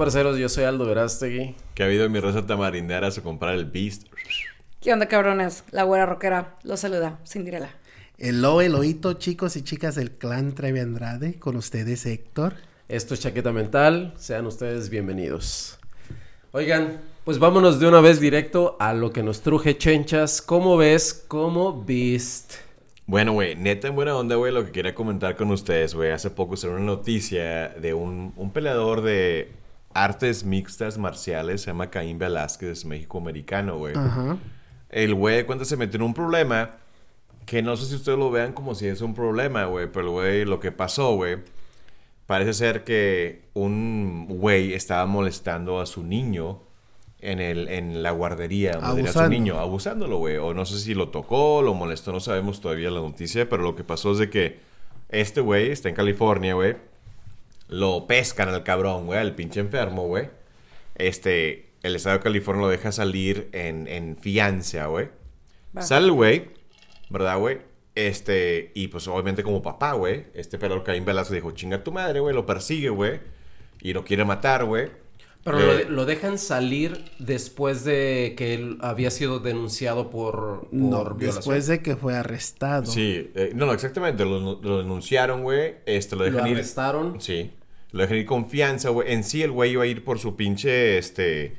parceros? Yo soy Aldo Verástegui. Que ha habido en mi raza tamarinderas a comprar el Beast. ¿Qué onda, cabrones? La güera rockera los saluda, Cinderela. Hello, Eloito, chicos y chicas del clan Trevi Andrade. Con ustedes, Héctor. Esto es Chaqueta Mental. Sean ustedes bienvenidos. Oigan, pues vámonos de una vez directo a lo que nos truje chenchas. ¿Cómo ves? como Beast? Bueno, güey, neta en buena onda, güey, lo que quería comentar con ustedes, güey. Hace poco salió una noticia de un, un peleador de artes mixtas marciales, se llama Caín Velázquez, México-americano, güey. Ajá. El güey, cuando se metió en un problema, que no sé si ustedes lo vean como si es un problema, güey, pero el güey, lo que pasó, güey, parece ser que un güey estaba molestando a su niño en, el, en la guardería donde su niño, abusándolo, güey. O no sé si lo tocó, lo molestó, no sabemos todavía la noticia, pero lo que pasó es de que este güey está en California, güey. Lo pescan al cabrón, güey, al pinche enfermo, güey. Este, el estado de California lo deja salir en, en fianza, güey. Sale el güey, ¿verdad, güey? Este, y pues obviamente como papá, güey, este pero Caín Velasco dijo, chinga tu madre, güey, lo persigue, güey, y lo quiere matar, güey. Pero Eh, lo, de- lo dejan salir después de que él había sido denunciado por, por No, violación. después de que fue arrestado. Sí, eh, no, no, exactamente, lo, lo denunciaron, güey, este, lo Lo dejan ir... arrestaron. Sí, lo dejan ir confianza, güey. En sí el güey iba a ir por su pinche, este,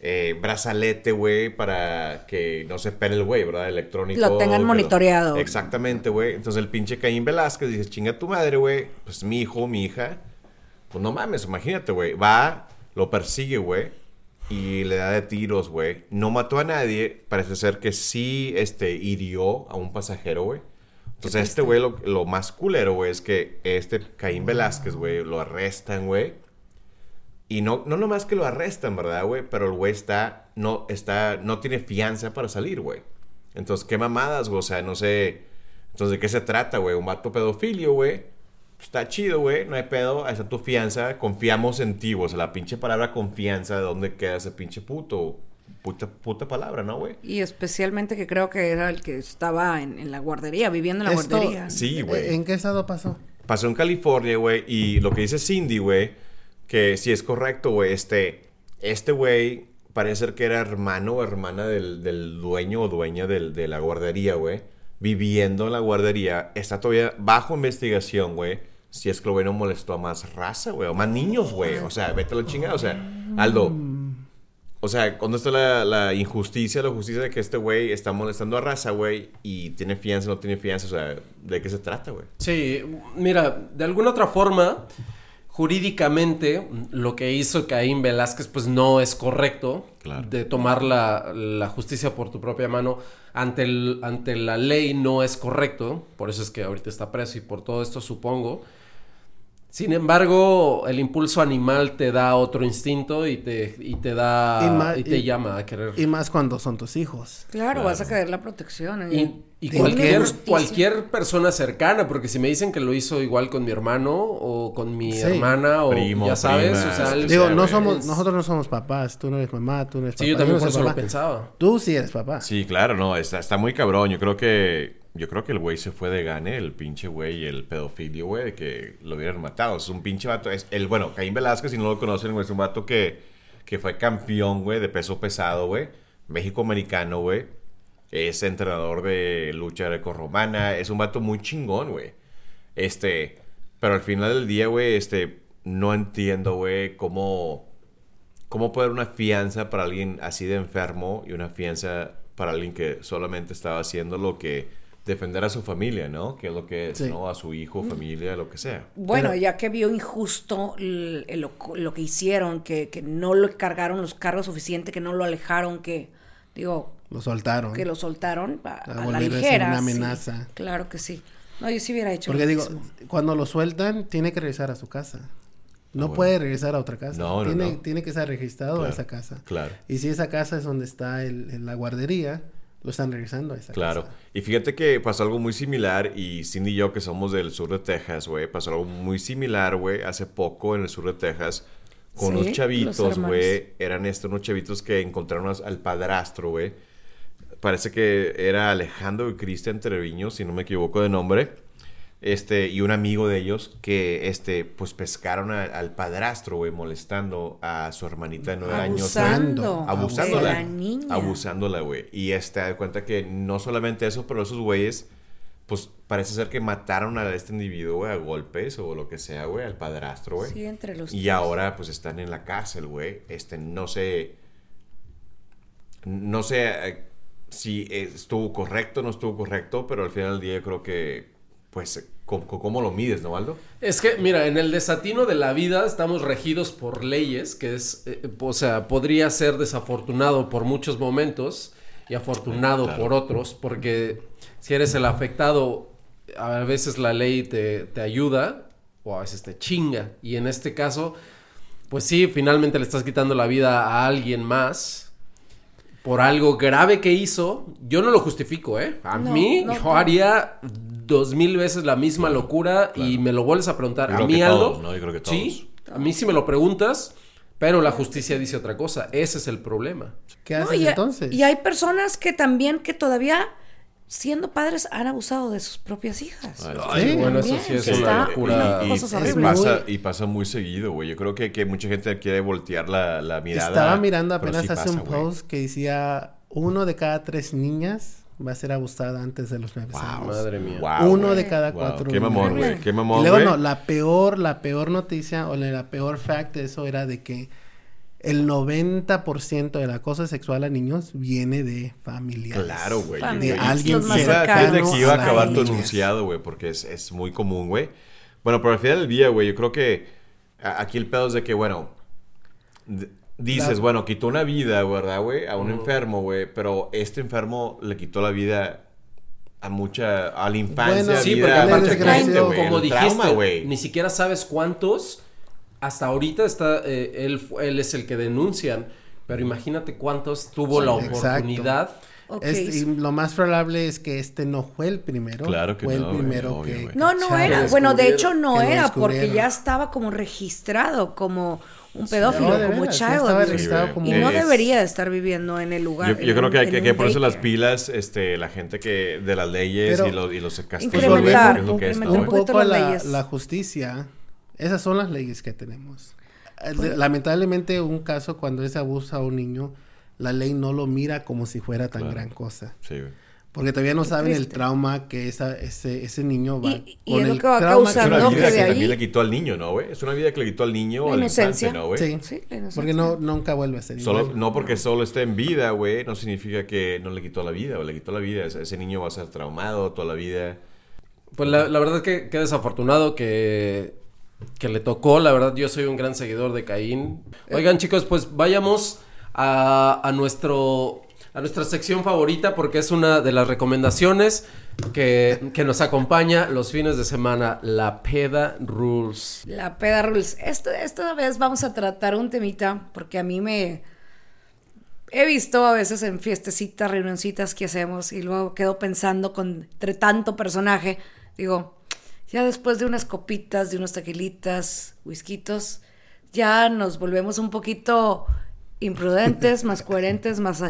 eh, brazalete, güey, para que no se espere el güey, ¿verdad? Electrónico. Lo tengan monitoreado. Exactamente, güey. Entonces el pinche Caín Velázquez dice, chinga tu madre, güey. Pues mi hijo, mi hija. Pues no mames, imagínate, güey. Va, lo persigue, güey. Y le da de tiros, güey. No mató a nadie. Parece ser que sí, este, hirió a un pasajero, güey. Entonces este güey, lo, lo más culero, güey, es que este Caín Velázquez, güey, lo arrestan, güey. Y no, no nomás que lo arrestan, ¿verdad, güey? Pero el güey está, no, está, no tiene fianza para salir, güey. Entonces, qué mamadas, güey. O sea, no sé. Entonces, ¿de qué se trata, güey? Un vato pedofilio, güey. Está chido, güey. No hay pedo. Ahí está tu fianza. Confiamos en ti, güey. O sea, la pinche palabra confianza, ¿de dónde queda ese pinche puto? Puta, puta palabra, ¿no, güey? Y especialmente que creo que era el que estaba en, en la guardería, viviendo en la Esto- guardería. Sí, güey. ¿En qué estado pasó? Pasó en California, güey, y lo que dice Cindy, güey, que sí es correcto, güey, este, este güey parece ser que era hermano o hermana del, del dueño o dueña del- de la guardería, güey, viviendo en la guardería, está todavía bajo investigación, güey, si es que el güey no molestó a más raza, güey, o más niños, güey, o sea, vete a la chingada, o sea, Aldo, o sea, ¿dónde está la, la injusticia, la justicia de que este güey está molestando a raza, güey, y tiene fianza, no tiene fianza, o sea, ¿de qué se trata, güey? Sí, mira, de alguna otra forma, jurídicamente, lo que hizo Caín Velázquez, pues no es correcto. Claro. De tomar la, la justicia por tu propia mano ante, el, ante la ley no es correcto. Por eso es que ahorita está preso y por todo esto supongo. Sin embargo, el impulso animal te da otro instinto y te, y te da Y te y- llama a querer. Y más cuando son tus hijos. Claro, vas a caer la protección. Y, ¿eh? y cualquier, cualquier persona cercana, porque si me dicen que lo hizo igual con mi hermano o con mi Sí. hermana o Primo, ya sabes, prima, o sea, el- Digo, no somos, es- nosotros no somos papás. Tú no eres mamá, tú no eres papá. Sí, yo también no por soy eso lo pensaba. Tú sí eres papá. Sí, claro, no, está, está muy cabrón. Yo creo que yo creo que el güey se fue de gane, el pinche güey, el pedofilio, güey, de que lo hubieran matado. Es un pinche vato. Es el, bueno, Caín Velázquez, si no lo conocen, güey, es un vato que, que fue campeón, güey, de peso pesado, güey. México-americano, güey. Es entrenador de lucha grecorromana. Es un vato muy chingón, güey. Este, pero al final del día, güey, este, no entiendo, güey, cómo... ¿Cómo puede haber una fianza para alguien así de enfermo y una fianza para alguien que solamente estaba haciendo lo que defender a su familia, ¿no? Que es lo que es, Sí. ¿no? A su hijo, familia, lo que sea. Bueno, Pero- ya que vio injusto lo, lo que hicieron, que, que no lo cargaron los cargos suficiente, que no lo alejaron, que, digo, Lo soltaron. que lo soltaron a, A a la volver a ligera. una sí. amenaza. Claro que sí. No, yo sí hubiera hecho Porque lo digo, mismo. cuando lo sueltan, tiene que regresar a su casa. No Ah, bueno. puede regresar a otra casa. No, no, tiene, no. tiene que estar registrado Claro, a esa casa. claro. Y si esa casa es donde está el, el- la guardería, lo están regresando a esa Claro. casa. Y fíjate que pasó algo muy similar y Cindy y yo que somos del sur de Texas, güey, pasó algo muy similar, güey, hace poco en el sur de Texas con Sí, unos chavitos, güey, eran estos unos chavitos que encontraron al padrastro, güey. Parece que era Alejandro y Cristian Treviño, si no me equivoco de nombre. Este, y un amigo de ellos que, este, pues pescaron a- al padrastro, güey, molestando a su hermanita de nueve años. Abusando. Abusándola. de la niña. Abusándola, güey. Y este, da cuenta que no solamente eso, pero esos güeyes, pues parece ser que mataron a este individuo, güey, a golpes o lo que sea, güey, al padrastro, güey. Sí, entre los Y tres. ahora, pues están en la cárcel, güey. Este, no sé. No sé eh, si estuvo correcto o no estuvo correcto, pero al final del día yo creo que, pues, ¿cómo, cómo lo mides, no, Waldo? Es que, mira, en el desatino de la vida estamos regidos por leyes, que es, eh, o sea, podría ser desafortunado por muchos momentos y afortunado Claro. por otros, porque si eres el afectado, a veces la ley te, te ayuda o a veces te chinga. Y en este caso, pues sí, finalmente le estás quitando la vida a alguien más por algo grave que hizo. Yo no lo justifico, ¿eh? A No, mí, no, yo haría dos mil veces la misma locura y me lo vuelves a preguntar. Yo a mí, todos, ¿no? Yo creo que Sí, a mí sí me lo preguntas, pero la justicia dice otra cosa. Ese es el problema. ¿Qué No, haces y, entonces? y hay personas que también que todavía siendo padres han abusado de sus propias hijas. Ay, Sí, bueno, eso sí es una locura. y, pasa, y pasa muy seguido, güey. Yo creo que, que mucha gente quiere voltear la, la mirada. Estaba mirando apenas sí hace pasa, un güey. post que decía uno de cada tres niñas va a ser abusada antes de los nueve Wow. años. Madre mía. Wow, Uno de cada Wow. cuatro Qué mamón, güey. Qué Y mamón, luego güey. no, la peor, la peor noticia o la, peor fact de eso era de que el 90% del acoso sexual a niños viene de familiares. Claro, güey. De alguien cercanos Fíjate que iba a acabar tu enunciado, güey, porque es, es muy común, güey. Bueno, pero al final del día, güey, yo creo que aquí el pedo es de que, bueno, dices, bueno, quitó una vida, ¿verdad, güey? A un enfermo, güey, pero este enfermo le quitó la vida a mucha, a la infancia, Bueno, Sí, vida, porque a gente, como dijiste, trauma, ni siquiera sabes cuántos. Hasta ahorita está, eh, él, él es el que denuncian, pero imagínate cuántos tuvo la Exacto. Y lo más probable es que este no fue el primero. Claro que fue no, el primero obvio, que... No, no era. Bueno, de hecho no era porque ya estaba como registrado como un pedófilo, No, como veras, child güey. como- Y no debería de estar viviendo en el lugar. Yo, yo en creo que hay que, ponerse las pilas, este, la gente que de las leyes Pero- y los, y los castigos, Incrementar, lo que es, un poco las la, leyes. la justicia. Esas son las leyes que tenemos. Eh, Pues Lamentablemente, un caso cuando es abuso a un niño, la ley no lo mira como si fuera tan Claro. gran cosa. Sí, güey. Porque todavía no Qué saben el trauma que esa, ese, ese niño va Y- y con es lo el que va trauma Es causando una que vida de que ahí- también le quitó al niño, ¿no, güey? Es una vida que le quitó al niño La al inocencia. infante, ¿no, güey? Sí. Sí, la inocencia. Porque no, nunca vuelve a ser Solo, igual. no porque solo esté en vida, güey, no significa que no le quitó la vida o le quitó la vida. Ese, ese niño va a ser traumado toda la vida. Pues la, la verdad que, que desafortunado que, que le tocó. La verdad, yo soy un gran seguidor de Caín. Oigan, chicos, pues vayamos a, nuestro. A nuestra sección favorita porque es una de las recomendaciones que, que nos acompaña los fines de semana, la Peda Rules. La peda rules. Esta, esta vez vamos a tratar un temita porque a mí me... He visto a veces en fiestecitas, reunioncitas que hacemos y luego quedo pensando con entre tanto personaje. Digo, ya después de unas copitas, de unos tequilitas, whiskitos, ya nos volvemos un poquito imprudentes, más coherentes, más,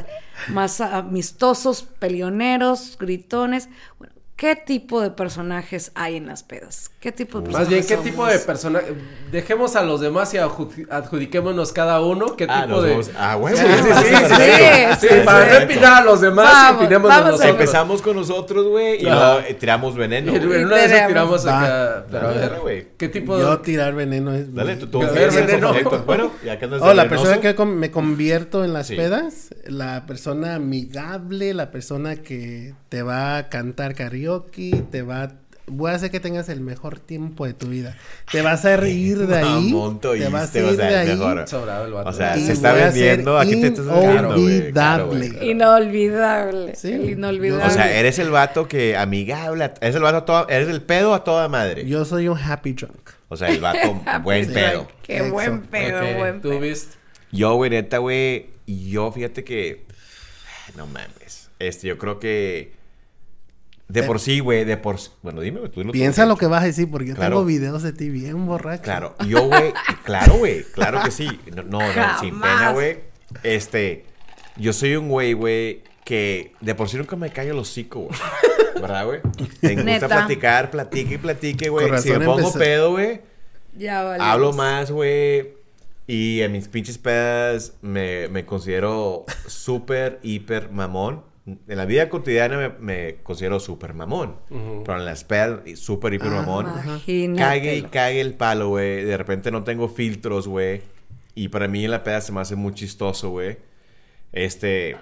más amistosos, peleoneros, gritones. Bueno, ¿qué tipo de personajes hay en las pedas? ¿Qué tipo de Más bien, ¿qué personajes tipo de somos? personaje? Dejemos a los demás y adju- adjudiquémonos cada uno. ¿Qué Ah, tipo de.? vamos- Ah, güey. Sí, sí, sí, sí, Sí, sí, sí, para empinar a los demás Vamos, y opinemos vamos a nosotros. Empezamos con nosotros, güey, y luego eh, tiramos veneno. Y en una de esas Tiramos. acá. Pero a ver, güey. ¿qué tipo Yo de.? tirar veneno es... Dale, tú, tú. A ver, tienes veneno. Bueno, ya que andas de Oh, la persona que me convierto en las pedas, la persona amigable, la persona que te va a cantar karaoke, te va a... Voy a hacer que tengas el mejor tiempo de tu vida. Te vas a reír de ahí. Tú te vas a ir sea, de ahí. mejor. Sobrado el vato. O sea, y se está vendiendo. Aquí te estás inolvidable. Inolvidable. Sí. El inolvidable. O sea, eres el vato que amigable, eres el vato a toda, eres el pedo a toda madre. Yo soy un happy drunk. O sea, el vato buen pedo. Qué buen pedo, buen ¿Tú pedo. viste? Yo, güey, neta, güey, y yo fíjate que no mames. Este, yo creo que de por sí, güey, de por sí. Bueno, dime, güey, tú tú, Piensa lo que vas a decir, porque yo Claro. tengo videos de ti bien borracho. Claro, yo, güey, claro, güey, claro que sí. No, no, no, sin Jamás. pena, güey. Este, yo soy un güey, güey, que de por sí nunca me callo el hocico, güey. ¿Verdad, güey? Me gusta Neta. platicar, platique y platique, güey. Si me pongo pedo, güey, Ya vale. hablo más, güey. Y en mis pinches pedas me, me considero súper, hiper mamón. En la vida cotidiana me, me considero súper mamón. Pero en las pedas, súper, hiper Ah, mamón. Imagínatelo. Cague y cague el palo, güey. De repente no tengo filtros, güey. Y para mí en la peda se me hace muy chistoso, güey. Este.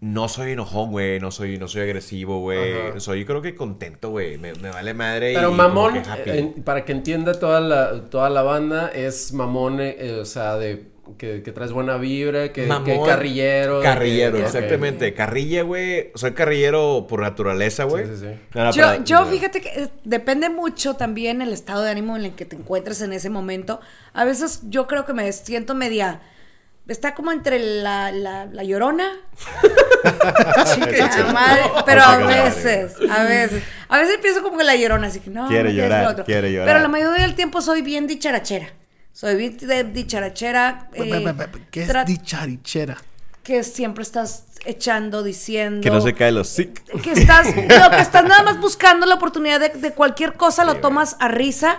No soy enojón, güey. No soy, no soy agresivo, güey. Soy, creo que contento, güey. Me, me vale madre. y Pero como mamón, que happy. eh, en- para que entienda toda la, toda la banda, es mamón, eh, o sea, de que, que traes buena vibra, que, Mamón, que carrillero. Carrillero, que- exactamente. Carrilla, güey. Soy carrillero por naturaleza, güey. Sí, sí, sí. Yo, fíjate que eh, depende mucho también el estado de ánimo en el que te encuentres en ese momento. A veces yo creo que me siento media... Está como entre la, la, la llorona. Chica madre, pero a veces, a veces. A veces pienso como que la llorona, así que no. Quiere no, llorar, lo otro. quiere llorar. Pero la mayoría del tiempo soy bien dicharachera. Soy de dicharachera. Eh, ¿Qué es dicharichera? que siempre estás echando, diciendo Que no se cae los sick. que estás, lo que estás nada más buscando la oportunidad de, de cualquier cosa, lo tomas a risa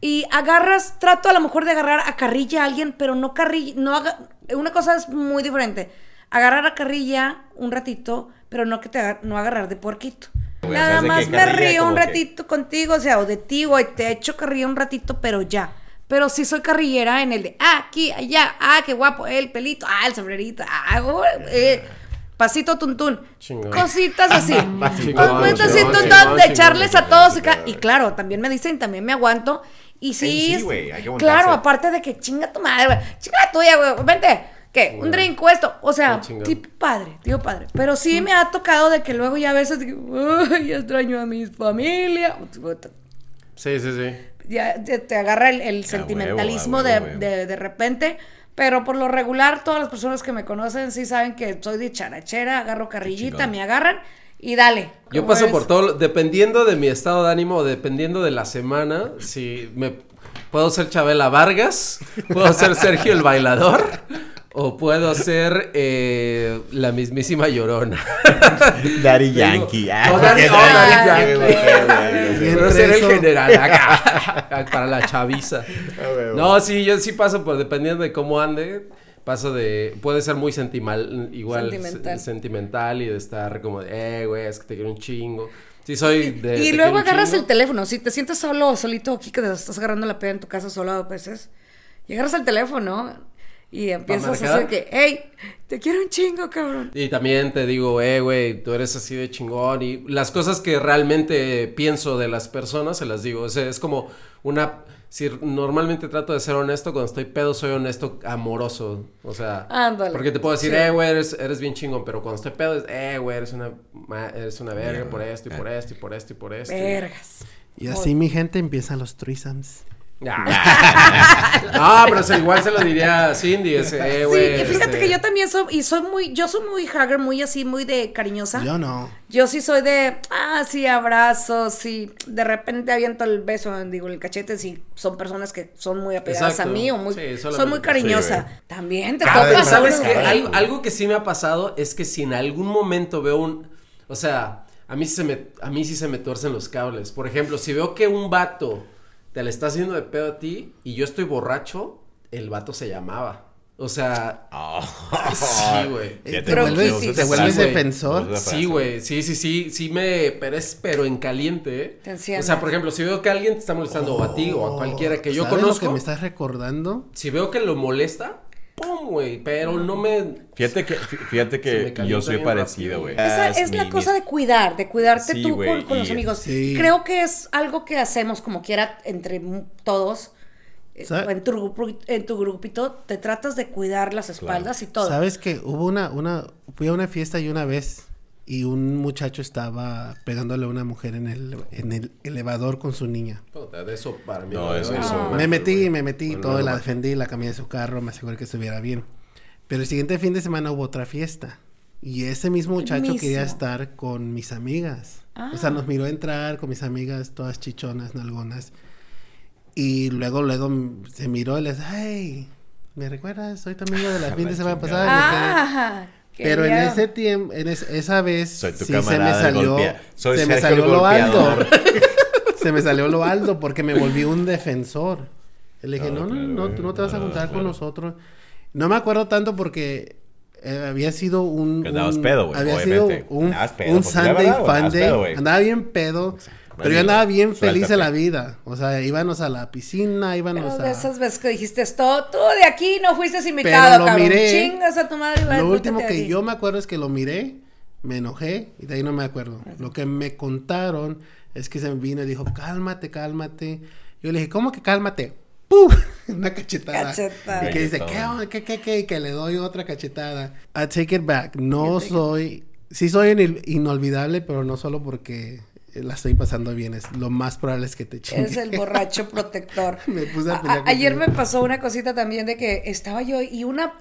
y agarras, trato a lo mejor de agarrar a carrilla a alguien, pero no carrilla, no haga, una cosa es muy diferente. Agarrar a carrilla un ratito, pero no que te no agarrar de puerquito. Nada ¿sabes de más me río un que- ratito contigo, o sea, o de ti, güey, te echo carrilla un ratito, pero ya. Pero sí soy carrillera en el de, ah, aquí, allá, ah, qué guapo, el pelito, ah, el sombrerito, ah, güey, eh, pasito tuntún. Chingón. Cositas así. Chingón, Cositas así, chingón, tuntún, de echarles a todos. y chingón, Y claro, también me dicen, también me aguanto. Y sí, hay que claro, aparte de que chinga tu madre, güey. Chinga la tuya, güey. Vente. ¿Qué? Un drink o esto. O sea, tipo padre, tío padre. Pero sí me ha tocado de que luego ya a veces digo, "Ay, ya extraño a mi familia. Sí, sí, sí. Ya te, te agarra el, el sentimentalismo de, huevo, a huevo. de, de repente. Pero por lo regular, todas las personas que me conocen sí saben que soy de charachera, agarro carrillita, me agarran y dale. Yo ¿Cómo paso por todo, dependiendo de mi estado de ánimo, dependiendo de la semana, si me puedo ser Chabela Vargas, puedo ser Sergio el bailador, o puedo ser eh, la mismísima Llorona. Daddy Yankee. Oh, Ah, Daddy- oh, Daddy Yankee, Yankee. Puedo ser el general acá, para la chaviza. Ah. No, sí, yo sí paso por, dependiendo de cómo ande, paso de, puede ser muy sentimental, igual Sentimental. se- sentimental y de estar como de, eh, güey, es que te quiero un chingo. Sí, soy de... Y te luego agarras chingo. el teléfono. Si te sientes solo o solito aquí, que te estás agarrando la peda en tu casa solo a veces, y agarras el teléfono y empiezas a hacer que, hey, te quiero un chingo, cabrón. Y también te digo, eh, güey, tú eres así de chingón. Y las cosas que realmente pienso de las personas, se las digo. O sea, es como una... Si normalmente trato de ser honesto, cuando estoy pedo soy honesto amoroso. O sea... Ándale. Porque te puedo decir, Sí. eh, güey, eres, eres bien chingón. Pero cuando estoy pedo es, eh, güey, eres una, eres una verga por esto y por esto y por esto y por esto. Vergas. Y así, mi gente, empiezan los threesomes. Ah. no, pero igual se lo diría a Cindy. Ese, eh, Sí, fíjate este, que yo también soy, y soy muy, yo soy muy hugger, muy así, muy de cariñosa. Yo no. Yo sí soy de, ah, sí, abrazos, sí, de repente aviento el beso, digo, el cachete, si son personas que son muy apegadas Exacto. a mí o muy, Sí, son solamente- muy cariñosa. sí. También te toca. sabes Sí, que algo, algo que sí me ha pasado es que si en algún momento veo un, o sea, a mí sí se me, a mí sí se me tuercen los cables. Por ejemplo, si veo que un vato te le está haciendo de pedo a ti y yo estoy borracho, el vato se llamaba. O sea, sí, güey. Ya Te Pero vuelves, sí, sí, te vuelves defensor. Sí, güey, sí, sí, sí, sí me, pero es, pero en caliente, ¿eh? Te O sea, por ejemplo, si veo que alguien te está molestando o a ti o a cualquiera que yo ¿Sabes lo conozco, que me estás recordando? si veo que lo molesta, güey, pero no me, Fíjate que, fí- fíjate que yo soy parecido, güey. Esa es la cosa de cuidar, de cuidarte Sí, tú con, con los amigos. Sí. Creo que es algo que hacemos como quiera entre todos. eh. En tu, grupo- en tu grupito te tratas de cuidar las espaldas y todo. ¿Sabes que hubo una, una, fui a una fiesta y una vez y un muchacho estaba pegándole a una mujer en el, en el elevador con su niña. Puta, de eso para mí. No, eso- eso me metí, me metí, Bueno, todo, no, la defendí, la cambié de su carro, me aseguré que estuviera bien. Pero el siguiente fin de semana hubo otra fiesta. Y ese mismo muchacho quería estar con mis amigas. O Ah. sea, nos miró entrar con mis amigas, todas chichonas, nalgonas. Y luego, luego se miró y les, ay, ¿me recuerdas? Soy tu amigo de la fin de semana pasada. Ah, Pero en ese tiempo, en es- esa vez, Soy tu sí se me salió, soy se me salió lo alto. se me salió lo alto porque me volví un defensor. Y le dije, Ah, no, no, no, güey. tú no te vas a juntar con nosotros. No me acuerdo tanto porque eh, había sido un... Un- pedo, güey, Había obviamente. sido un, pedo, Sunday verdad, güey, Fun andabas Day. pedo, andaba bien pedo. Pero yo andaba bien feliz en la vida. O sea, íbamos a la piscina, íbamos Pero a... de esas veces que dijiste esto, tú de aquí no fuiste invitado, Pero lo cabrón. miré. Chingas a tu madre. Lo último de que aquí. yo me acuerdo es que lo miré, me enojé y de ahí no me acuerdo. Lo que me contaron es que se me vino y dijo, cálmate, cálmate. Yo le dije, ¿cómo que cálmate? ¡Pum! Una cachetada. Cachetada. Y que dice, ¿qué? ¿qué, qué, qué? Y que le doy otra cachetada. I take it back. No soy... Sí soy in- inolvidable, pero no solo porque la estoy pasando bien. Es lo más probable es que te chingue. Es el borracho protector. Me puse a A- pelear a- ayer me pasó una cosita también de que estaba yo y una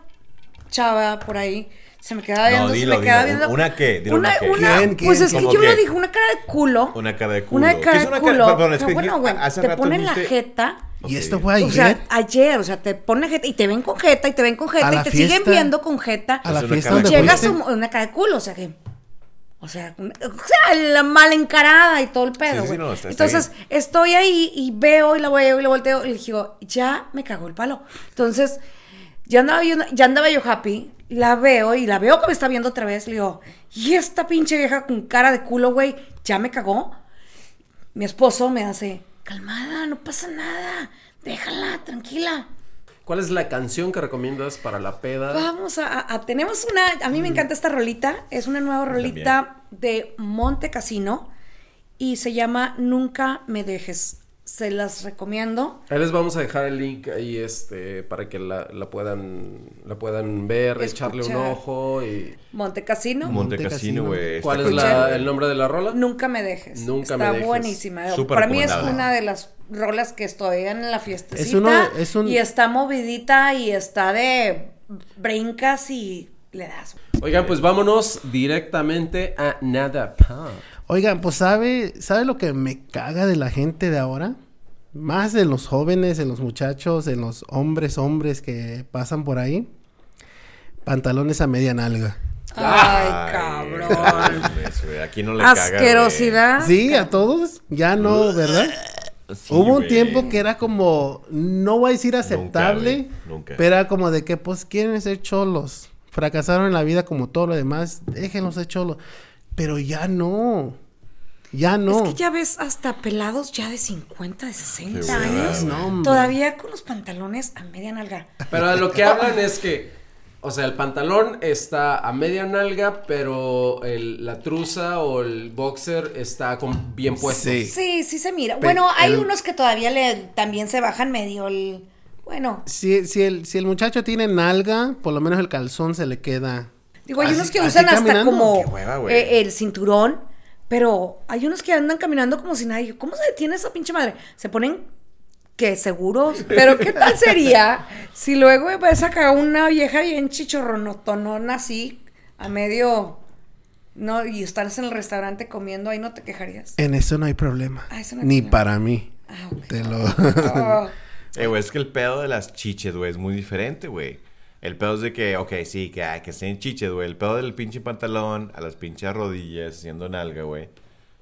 chava por ahí se me quedaba No, viendo, dilo, se me quedaba dilo. viendo. ¿Una qué? Dilo Una, una qué. una- ¿Quién, pues quién? es que ¿Cómo yo qué? lo dije, una cara de culo. Una cara de culo. Una ¿Qué cara de culo. cara- perdón, es Pero que bueno, güey, te ponen la jeta. Y esto fue ayer. O sea, ayer, o sea, te ponen jeta y te ven con jeta y te ven con jeta y te siguen viendo con jeta. A la fiesta Llegas a una cara de culo, o sea que. O sea, la mal encarada y todo el pedo, Sí, sí, güey. no, está- está Entonces, estoy ahí y veo y la veo y la volteo y le digo, ya me cagó el palo. Entonces, ya andaba yo, ya andaba yo happy, la veo y la veo que me está viendo otra vez. Le digo, y esta pinche vieja con cara de culo, güey, ya me cagó. Mi esposo me hace, calmada, no pasa nada, déjala, tranquila. ¿Cuál es la canción que recomiendas para la peda? Vamos a, a- tenemos una, a mí me encanta esta rolita, es una nueva rolita de Monte Casino y se llama Nunca me dejes. Se las recomiendo. Ahí les vamos a dejar el link ahí este para que la, la puedan la puedan ver, echarle un ojo y Monte Casino, Monte Monte Casino, Casino. güey. ¿Cuál es la- el nombre de la rola? Nunca me dejes. Nunca Está me dejes. buenísima. Súper Para mí es una de las rolas que estoy en la fiestecita Es uno- es un- y está movidita y está de brincas y le das. Oigan, pues vámonos directamente a Nada. Oigan, pues sabe, ¿sabe lo que me caga de la gente de ahora? Más de los jóvenes, en los muchachos, en los hombres, hombres que pasan por ahí. Pantalones a media nalga. Ay, cabrón. Aquí no le caga. Asquerosidad. Sí, a todos. Ya no, ¿verdad? Sí, Hubo un tiempo que era como, no voy a decir aceptable, nunca. pero era como de que pues quieren ser cholos. Fracasaron en la vida como todo lo demás, déjenlos ser cholos. Pero ya no. Ya no. Es que ya ves hasta pelados ya de 50, de 60 Qué hueva, años. No, todavía con los pantalones a media nalga. Pero lo que hablan es que, o sea, el pantalón está a media nalga, pero el- la truza o el boxer está con, bien puesto. Sí. Sí, sí se mira. Pe- bueno, hay el- unos que todavía le también se bajan medio el. Bueno, Si, si, el, si el muchacho tiene nalga, por lo menos el calzón se le queda. digo, hay Así- unos que usan hasta caminando. como hueva, eh, el cinturón, pero hay unos que andan caminando como si nadie. ¿Cómo se detiene esa pinche madre? Se ponen que seguros. Pero ¿qué tal sería si luego ves acá una vieja bien chichorronotonona así, a medio. No, y estás en el restaurante comiendo, ahí no te quejarías. En eso no hay problema. Ah, eso no hay Ni problema. para mí. Ah. Te lo... Ah. Eh, güey, es que el pedo de las chiches, güey, es muy diferente, güey. El pedo es de que, ok, sí, que, ay, que estén chiches, güey. El pedo del pinche pantalón a las pinches rodillas, haciendo nalga, güey.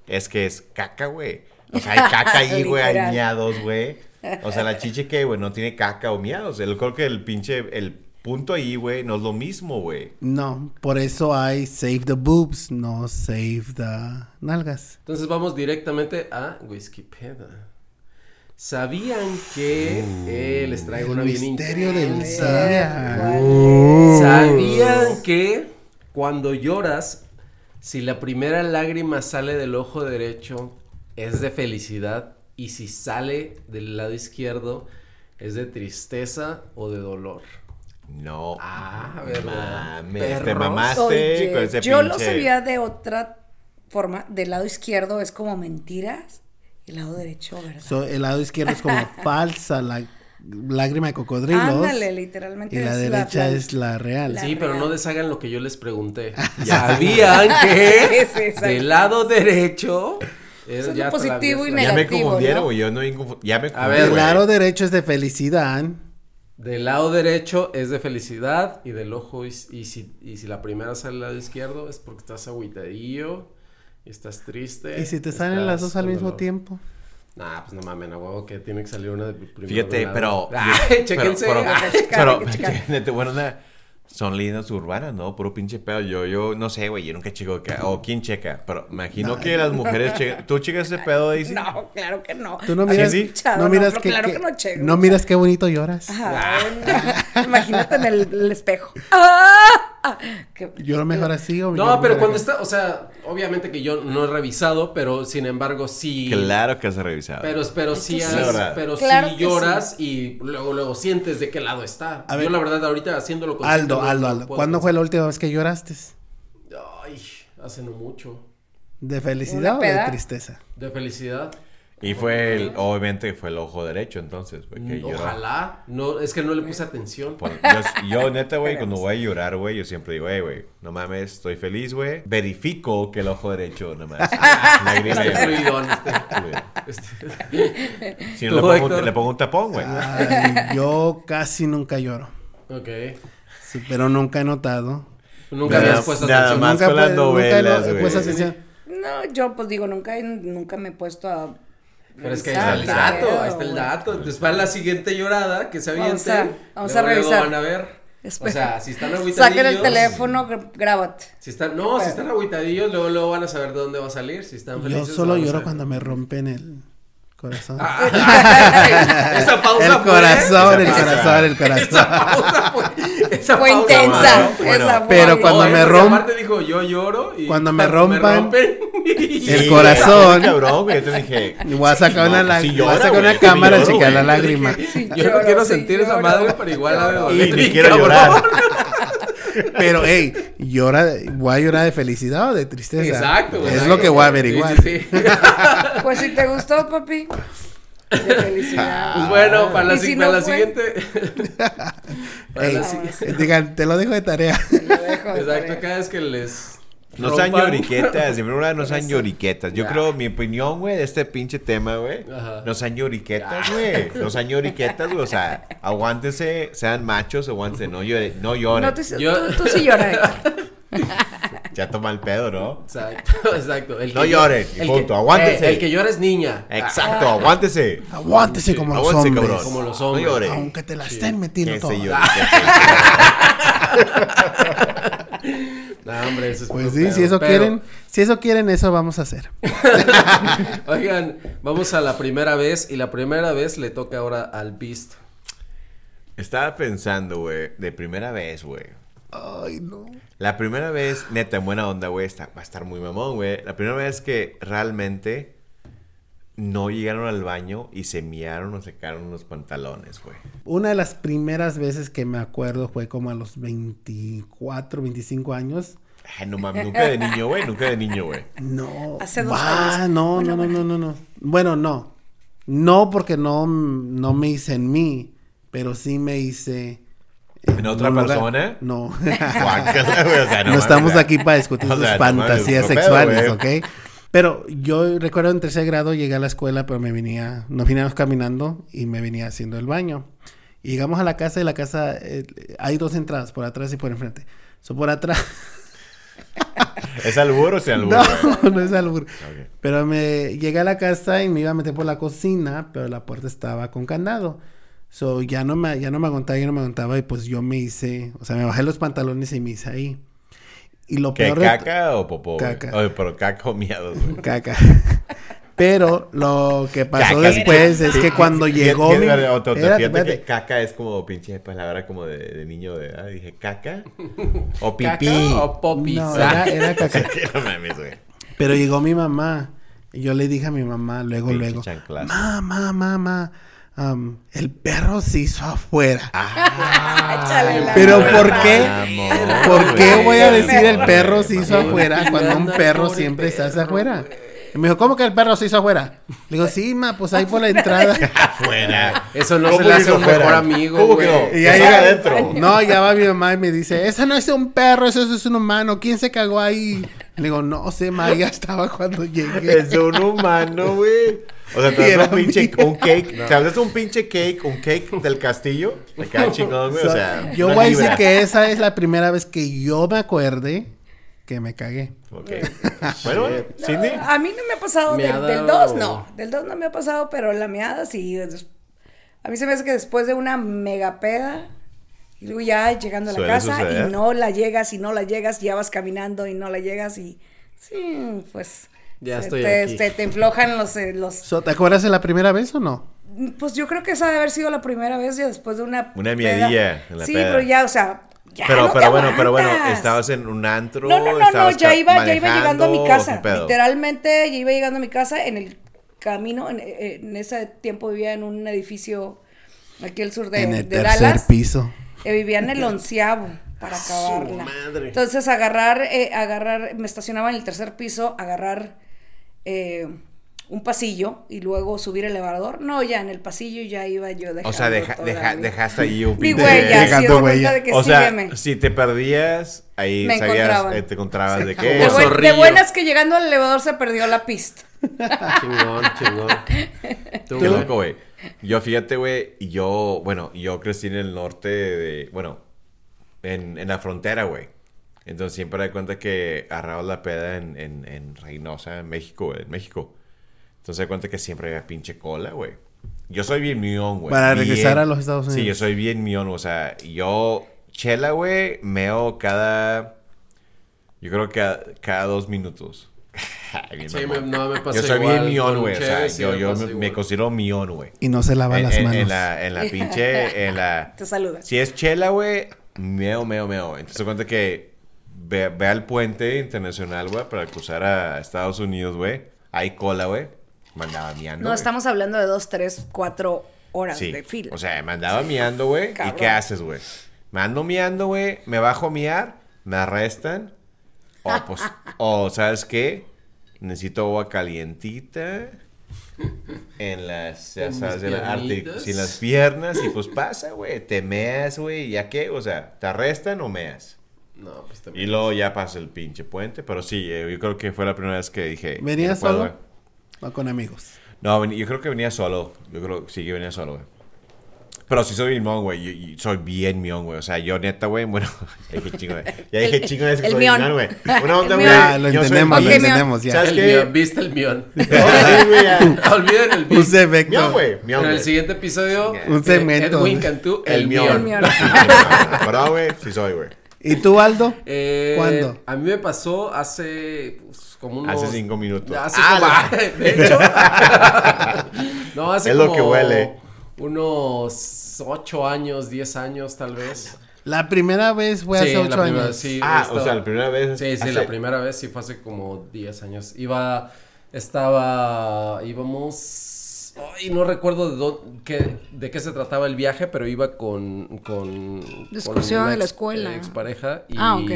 Es que es caca, güey. O sea, hay caca ahí, güey, hay miados, güey. O sea, la chiche que, güey, no tiene caca o miados. El creo que el pinche, el punto ahí, güey, no es lo mismo, güey. No, por eso hay save the boobs, no save the nalgas. Entonces vamos directamente a Whisky Peda. ¿Sabían que eh, les traigo una El bien misterio intensa? ¿Sabían que cuando lloras, si la primera lágrima sale del ojo derecho, es de felicidad? Y si sale del lado izquierdo, es de tristeza o de dolor. No. Ah, ¿verdad? Mames, te mamaste Oye, con ese yo lo sabía de otra forma. Del lado izquierdo es como mentiras el lado derecho, ¿verdad? So, el lado izquierdo es como falsa, la lágrima de cocodrilos. Ándale, literalmente. Y la es derecha la- es la real. La Sí, pero no deshagan lo que yo les pregunté. ¿Sabían que Sí, sí, exacto. del lado derecho es ya positivo y vía- Ya me negativo, confundieron. Yo no. Ya me A ver, confundí, el güey. lado derecho es de felicidad Del lado derecho es de felicidad y del ojo, y, y si, y si la primera sale al lado izquierdo es porque estás agüitadillo estás triste. ¿Y si te salen las dos al mismo dolor. tiempo? Nah, pues no mames, a huevo que tiene que salir una de primero. Fíjate, de pero. Ay, chéquense. Pero, pero, bueno, son leyendas urbanas, ¿no? Puro pinche pedo. Yo, yo, no sé, güey, yo nunca checo que, o quién checa, pero imagino que las mujeres checan. ¿Tú checas ese pedo, Daisy? No, claro que no. Tú no ¿Ah, miras, sí? No no, miras pero que, claro que- que no checo. no miras qué bonito lloras. Ay, no. Imagínate en el, el espejo. ¡Ah! Qué- Lloro mejor así o No, pero cuando está, o sea, obviamente que yo no he revisado, pero sin embargo sí. Claro que has revisado. Pero, pero sí, has- pero Claro sí lloras y luego, luego sientes de qué lado está. A yo ver. la verdad ahorita haciéndolo con Aldo, Aldo, Aldo. ¿Cuándo fue la última vez que lloraste? Ay, hace no mucho. ¿De felicidad ¿Una o de tristeza? De felicidad. Y fue, el, obviamente, fue el ojo derecho, entonces, güey, que lloró. Ojalá. No, es que no le puse atención. Pues, yo, yo, neta, güey, cuando voy a llorar, güey, yo siempre digo, hey, güey, no mames, estoy feliz, güey. Verifico que el ojo derecho, nomás. Lágrima Este fluidón, este. este. Si no, le ¿Tú, pongo, le pongo un tapón, güey. Ay, yo casi nunca lloro. Ok. Sí, pero nunca he notado. Nunca Nada- habías puesto nada atención. más nunca con las novelas, güey. No, yo pues digo, nunca, nunca me he puesto a. Pero es que ahí está el dato, ahí está el dato. Entonces para la siguiente llorada que se Vamos avienten. a- vamos a luego, luego revisar. van a ver. Espera. O sea, si están agüitadillos. Saquen el teléfono, gr- grábate. Si están, no, si están agüitadillos, luego, luego van a saber de dónde va a salir. Si están Yo felices. solo van a lloro cuando me rompen el corazón. Ah, esa pausa el fue- corazón, el corazón, el corazón. Esa pausa fue. Esa Fue pausa, intensa. mano. Bueno, esa fue. pero cuando me porque rom- aparte dijo, yo lloro. Y Cuando me rompan rompen, el corazón. cabrón, güey, yo te dije. Y voy a sacar no, una, la- voy a sacar cámara checar la lágrima. Yo no quiero sentir esa madre, pero igual la. Y ni quiero llorar. Pero, hey, llora, ¿voy a llorar de felicidad o de tristeza? Exacto, güey. Es lo que voy a averiguar. Sí, sí, sí. Pues si te gustó, papi. De felicidad. Pues bueno, para la, ¿Y si no para la siguiente. para la si- digan, te lo dejo de tarea. Lo dejo de Exacto, tarea. cada vez que les. No sean lloriquetas, en primer lugar no sean lloriquetas. Yo Ya. creo, mi opinión, güey, de este pinche tema, güey. Ajá. No sean lloriquetas, güey. No sean lloriquetas, güey. O sea, aguántense, sean machos, aguántense, no lloren. No lloren. No, tú, Yo- tú, tú sí lloras. Ya toma el pedo, ¿no? Exacto, exacto. El No que lloren, el punto, que- aguántense. eh, el que llora es niña. Exacto, aguántese. Aguántese como los Aguántese, hombres. cabrón. Como los No hombres. llore. Aunque te la estén metiendo Que No, hombre, eso es Pues sí, pedo, si eso pero- quieren, si eso quieren, eso vamos a hacer. Oigan, vamos a la primera vez y la primera vez le toca ahora al Beast. Estaba pensando, güey, de primera vez, güey. Ay, no. La primera vez, neta, en buena onda, güey, está- va a estar muy mamón, güey. La primera vez que realmente no llegaron al baño y se miaron o secaron unos pantalones, güey. Una de las primeras veces que me acuerdo fue como a los 24, 25 años. Ay, no mames, nunca de niño, güey, nunca de niño, güey. No. Hace dos Ah, años. no, no, no, no, no, no. Bueno, no. No porque no, no me hice en mí, pero sí me hice... ¿En otra lugar- persona? No. Guácala, güey, o sea, no, mames, estamos aquí para discutir O sea, sus no mames, fantasías pedo, sexuales, güey. ¿ok? Pero yo recuerdo en tercer grado llegué a la escuela, pero me venía, nos veníamos caminando y me venía haciendo el baño. Y llegamos a la casa y la casa, eh, hay dos entradas, por atrás y por enfrente. So, por atrás, ¿Es albur o sin albur, no, no es albur. Pero me llegué a la casa y me iba a meter por la cocina, pero la puerta estaba con candado. So, ya no me, ya no me aguantaba, ya no me aguantaba y pues yo me hice, o sea, me bajé los pantalones y me hice ahí. Y lo ¿Qué, peor de- caca o popó? Caca. Oye, pero caca o miados, güey. Caca. Pero lo que pasó Caca. después es que cuando llegó que caca es como pinche palabra como de, de niño de edad. Dije, ¿caca? O ¿Caca pipí. o popis? No, era, era caca. Pero llegó mi mamá. Y yo le dije a mi mamá luego, Pinche luego. chanclazo. Mamá, mamá. Am, el perro se hizo afuera. La Pero. ¿por qué? Amor, ¿Por qué voy a decir el perro se hizo afuera cuando un perro siempre se hace perro, afuera? Y me dijo, ¿cómo que el perro se hizo afuera? Le digo, sí, ma, pues ahí por la entrada. Afuera. Eso no ¿Cómo se le hace un afuera? mejor amigo, ¿Cómo que güey. no? Y ya llega adentro. No, ya va mi mamá y me dice, ese no es un perro, eso es un humano. ¿Quién se cagó ahí? Le digo, no sé, ma, ya estaba cuando llegué. Es un humano, güey. O sea, te das un pinche, un cake, te das un pinche cake, un cake del castillo, me queda chingón, güey, o sea. yo voy a decir que esa es la primera vez que yo me acuerde que me cagué. Ok. Bueno, bueno, Cindy. A mí no me ha pasado del, Meada del 2, o- no. Del 2 no me ha pasado, pero la meada sí. A mí se me hace que después de una mega peda, y luego ya llegando a la casa suceder. y no la llegas y no la llegas, ya vas caminando y no la llegas y sí, pues Ya se estoy te, aquí. te- te enflojan los, eh, los... So, ¿Te acuerdas de la primera vez o no? Pues yo creo que esa debe haber sido la primera vez ya después de una Una miadilla en la Sí, peda. pero ya, o sea, ya Pero, no pero te bueno, pero bueno, estabas en un antro. No, no, no, no, ya iba, ya iba llegando a mi casa. Literalmente ya iba llegando a mi casa en el camino. En, en ese tiempo vivía en un edificio aquí al sur de, en el de tercer Dallas. piso. Eh, vivía en el onceavo para acabarla. madre. Entonces agarrar, eh, agarrar, me estacionaba en el tercer piso, agarrar eh, un pasillo y luego subir el elevador. No, ya en el pasillo ya iba yo dejando O sea, deja- toda deja- mi- dejaste ahí un Mi huella, de cuenta huella. de que O sea, sígueme. si te perdías, ahí Me sabías, encontraban. eh, te encontrabas de qué. De, buen- de buenas que llegando al elevador se perdió la pista. Chingón, chingón. ¿Tú, Qué loco, güey. Yo, fíjate, güey, y yo, bueno, yo crecí en el norte de, bueno, en, en la frontera, güey. Entonces siempre de cuenta que agarraba la peda en, en, en Reynosa, en México, güey, en México. Entonces de cuenta que siempre había pinche cola, güey. Yo soy bien mión, güey. Para bien- regresar a los Estados Sí, yo Unidos. soy bien mión, o sea, yo, chela, güey, meo cada, yo creo que cada, cada dos minutos. Ay, Sí, me- no, me pasa Yo soy igual, bien mión, güey. O sea, sí yo, me yo me, me considero mión, güey. Y no se lava En, las en- manos. en la, en la pinche, en la... Te saluda. Si es chela, güey, meo, meo, meo. Entonces se cuenta que ve, ve al puente internacional, güey, para cruzar a Estados Unidos, güey. Hay cola, güey. Mandaba miando. No, estamos hablando de dos, tres, cuatro horas Sí. de fila. O sea, me andaba miando, güey. ¿Y qué haces, güey? Me ando miando, güey. Me bajo a miar. Me arrestan. O, pues, o, ¿sabes qué? Necesito agua calientita. En las, ya sabes, en, la arte- piernitas. sí, en las piernas. Y pues pasa, güey. Te meas, güey. ¿Ya qué? O sea, ¿te arrestan o meas? No, pues Y luego ya pasa el pinche puente. Pero sí, eh, yo creo que fue la primera vez que dije... ¿Venías "No puedo, solo? güey". O con amigos. No, yo creo que venía solo. Yo creo que sí que venía solo, güey. Pero sí soy bien mión, güey. Yo, yo soy bien mión, güey. O sea, yo neta, güey, bueno, ya dije chingo, güey. Ya dije El- chingo de eso que soy mión. güey. Una onda, güey. Ya, lo yo soy entendemos, lo entendemos ya. ¿Sabes El qué? mión, viste el mión. No, sí, güey. Olviden el Un. Mión, güey. Mión, En el güey. siguiente episodio, Un eh, segmento. Edwin Cantú, el, El mión. El mión. Perdón, güey. Sí soy, güey. ¿Y tú, Aldo? Eh, ¿Cuándo? A mí me pasó hace pues, como unos... Hace cinco minutos. Hace Ah, como- de hecho. no, hace Es lo como que huele. Unos ocho años, diez años tal vez. La primera vez fue hace Sí, ocho primera- años. sí, Ah, o sea, la primera vez. Sí, sí, hace- la primera vez sí fue hace como 10 años. Iba, estaba, íbamos, ay, no recuerdo de, dó- qué, de qué se trataba el viaje, pero iba con, con, con de la escuela. expareja y, Ah, ok.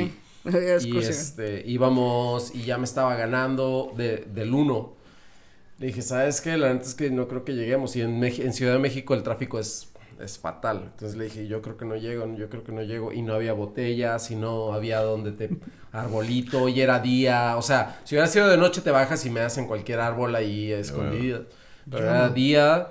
y este, íbamos y ya me estaba ganando de, del uno. Le dije, ¿sabes qué? La neta es que no creo que lleguemos. Y en, en Ciudad de México el tráfico es, es fatal. Entonces le dije, yo creo que no llego, yo creo que no llego. Y no había botellas, y no había donde te... Arbolito, y era día. O sea, si hubiera sido de noche te bajas y me hacen cualquier árbol ahí escondido. Era día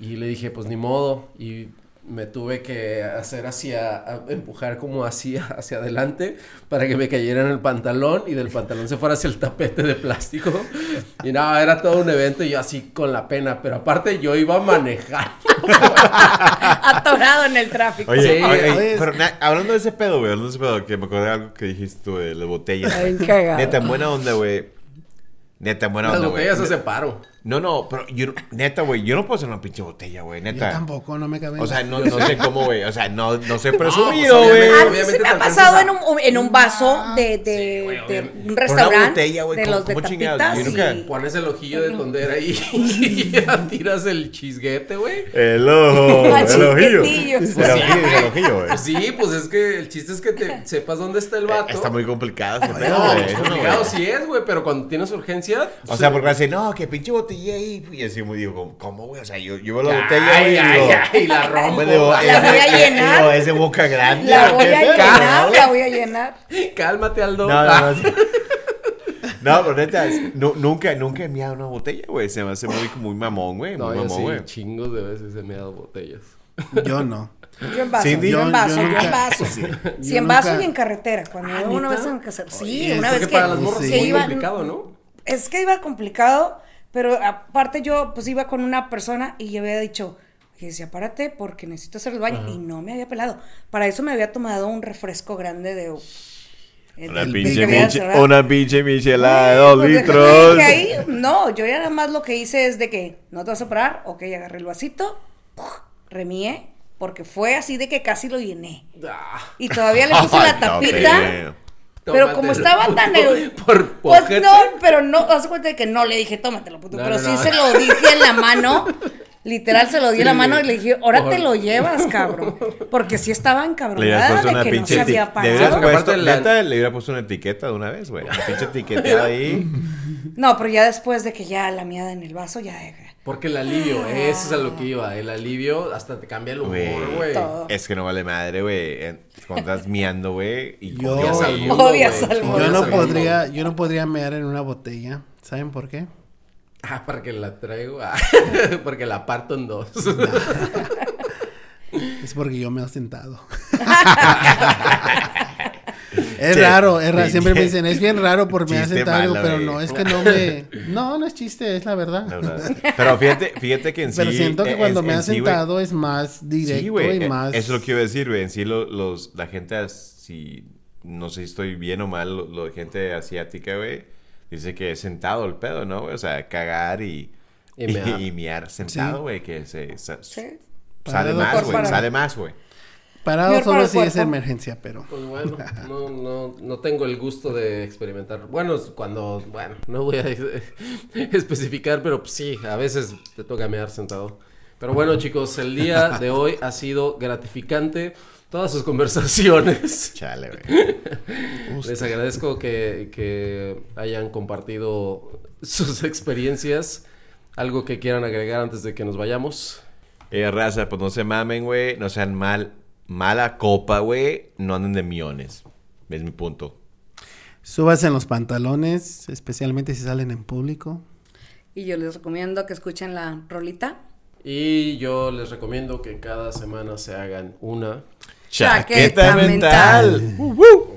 y le dije, pues ni modo. Y me tuve que hacer hacia, a- empujar como hacia, hacia adelante para que me cayera en el pantalón y del pantalón se fuera hacia el tapete de plástico. Y nada, era todo un evento y yo así con la pena, pero aparte yo iba a manejar. Atorado en el tráfico. Oye, Sí, oye, oye, pero na- hablando de ese pedo, güey, hablando de ese pedo, que me acordé de algo que dijiste tú de las botellas. Cagado. Neta, en buena onda, güey. Neta, en buena Las onda, güey. botellas se separo. No, no, pero yo, neta, güey, yo no puedo hacer una pinche botella, güey, Yo neta. tampoco, no me cabe. O sea, no, no sé cómo, güey. O sea, no, no sé pues, presumido, güey. obviamente, A mí obviamente se me te ha pasado a- en un, en un vaso de, de, güey, de un Por una restaurante botella, güey, de ¿cómo- los de cómo chingados? tapitas Yo nunca- y... Pones el ojillo de tondera ahí y ya tiras el chisguete, güey. El ojo, Ah, el ojillo. El ojillo, el ojillo, güey. Pues sí, pues es que el chiste es que te sepas dónde está el vato. Está muy complicado No, güey. pues no, complicado güey. sí es, güey, pero cuando tienes urgencia. O sea, porque así, no, que pinche botella ahí. Y así, muy digo, ¿cómo, güey? O sea, yo, yo veo la botella, y ay, digo, ay, la rompo. pues, digo, ay, La voy a de- llenar. digo, es de boca grande. La ¿o voy a llenar, no? la voy a llenar. Cálmate, Aldo. No, no, no. sí. No, pero neta, nu- nunca, nunca he miado una botella, güey. Se me hace muy, muy mamón, güey. No, Muy yo mamón, sí, güey. chingos de veces he meado botellas. Yo no. Yo en vaso, Cindy, yo en vaso, yo yo, nunca- en vaso. sí. Sí, en vaso y en carretera. Cuando Ah, una vez en que hacer. Sí, Oye, una vez que. para las morras sí. es que muy iba- complicado, ¿no? Es que iba complicado, pero aparte yo pues iba con una persona y yo había dicho, que decía, párate porque necesito hacer el baño y no me había pelado. Para eso me había tomado un refresco grande de... Una pinche, miche- una pinche michelada de dos pues, litros. ahí, no, yo ya nada más lo que hice es de que no te vas a parar, ok, agarré el vasito, remié, porque fue así de que casi lo llené. Ah, Y todavía le puse la Ay, no, Pero como estaba tan... Por Pues pojete. no, pero no, haz cuenta de que no le dije, tómatelo, puto. No, pero no, sí no. se lo dije en la mano. Literal, se lo di en la Sí, mano y le dije, ahora por- te lo llevas, cabrón. Porque sí estaba encabronada de que no se había. Porque puesto, la- neta, le hubiera puesto una etiqueta de una vez, güey. Una pinche etiqueta ahí. No, pero ya después de que ya la miada en el vaso, ya... Porque el alivio, eso es a lo que iba. El alivio hasta te cambia el humor, Güey. Es que no vale madre, güey. Cuando estás miando, güey. Y Yo- odias al mundo, Odias güey. al mundo. Yo no podría, yo no podría mear en una botella. ¿Saben por qué? Ah, para que la traigo. Ah, porque la parto en dos. Es porque yo me he sentado. es Che, raro, es raro. Siempre me dicen, es bien raro por sentado, malo, pero güey. no, es que no me... No, no es chiste, es la verdad. Pero fíjate, fíjate que en sí. pero siento que eh, cuando en- me ha sí, sentado es más directo Sí, güey. y eh, más... Eso es lo que iba a decir, güey. En sí, lo- los, la gente, as- si no sé si estoy bien o mal, lo, de gente asiática, güey, dice que es sentado el pedo, ¿no, güey? O sea, cagar y, Y y, mear sentado, Sí. güey, que se, Sí. sale más, güey. Sale más, güey. Parado Mejor para solo el si es emergencia, pero... Pues bueno, no, no, no tengo el gusto de experimentar. Bueno, cuando, bueno, no voy a especificar, pero pues sí, a veces te toca mear sentado. Pero bueno, chicos, el día de hoy ha sido gratificante. Todas sus conversaciones. Chale, güey. Les agradezco que, que hayan compartido sus experiencias. Algo que quieran agregar antes de que nos vayamos. Eh, raza, pues no se mamen, güey. No sean mal, mala copa, güey. No anden de millones. Es mi punto. Súbase en los pantalones, especialmente si salen en público. Y yo les recomiendo que escuchen la rolita. Y yo les recomiendo que cada semana se hagan una Chaqueta mental. mental.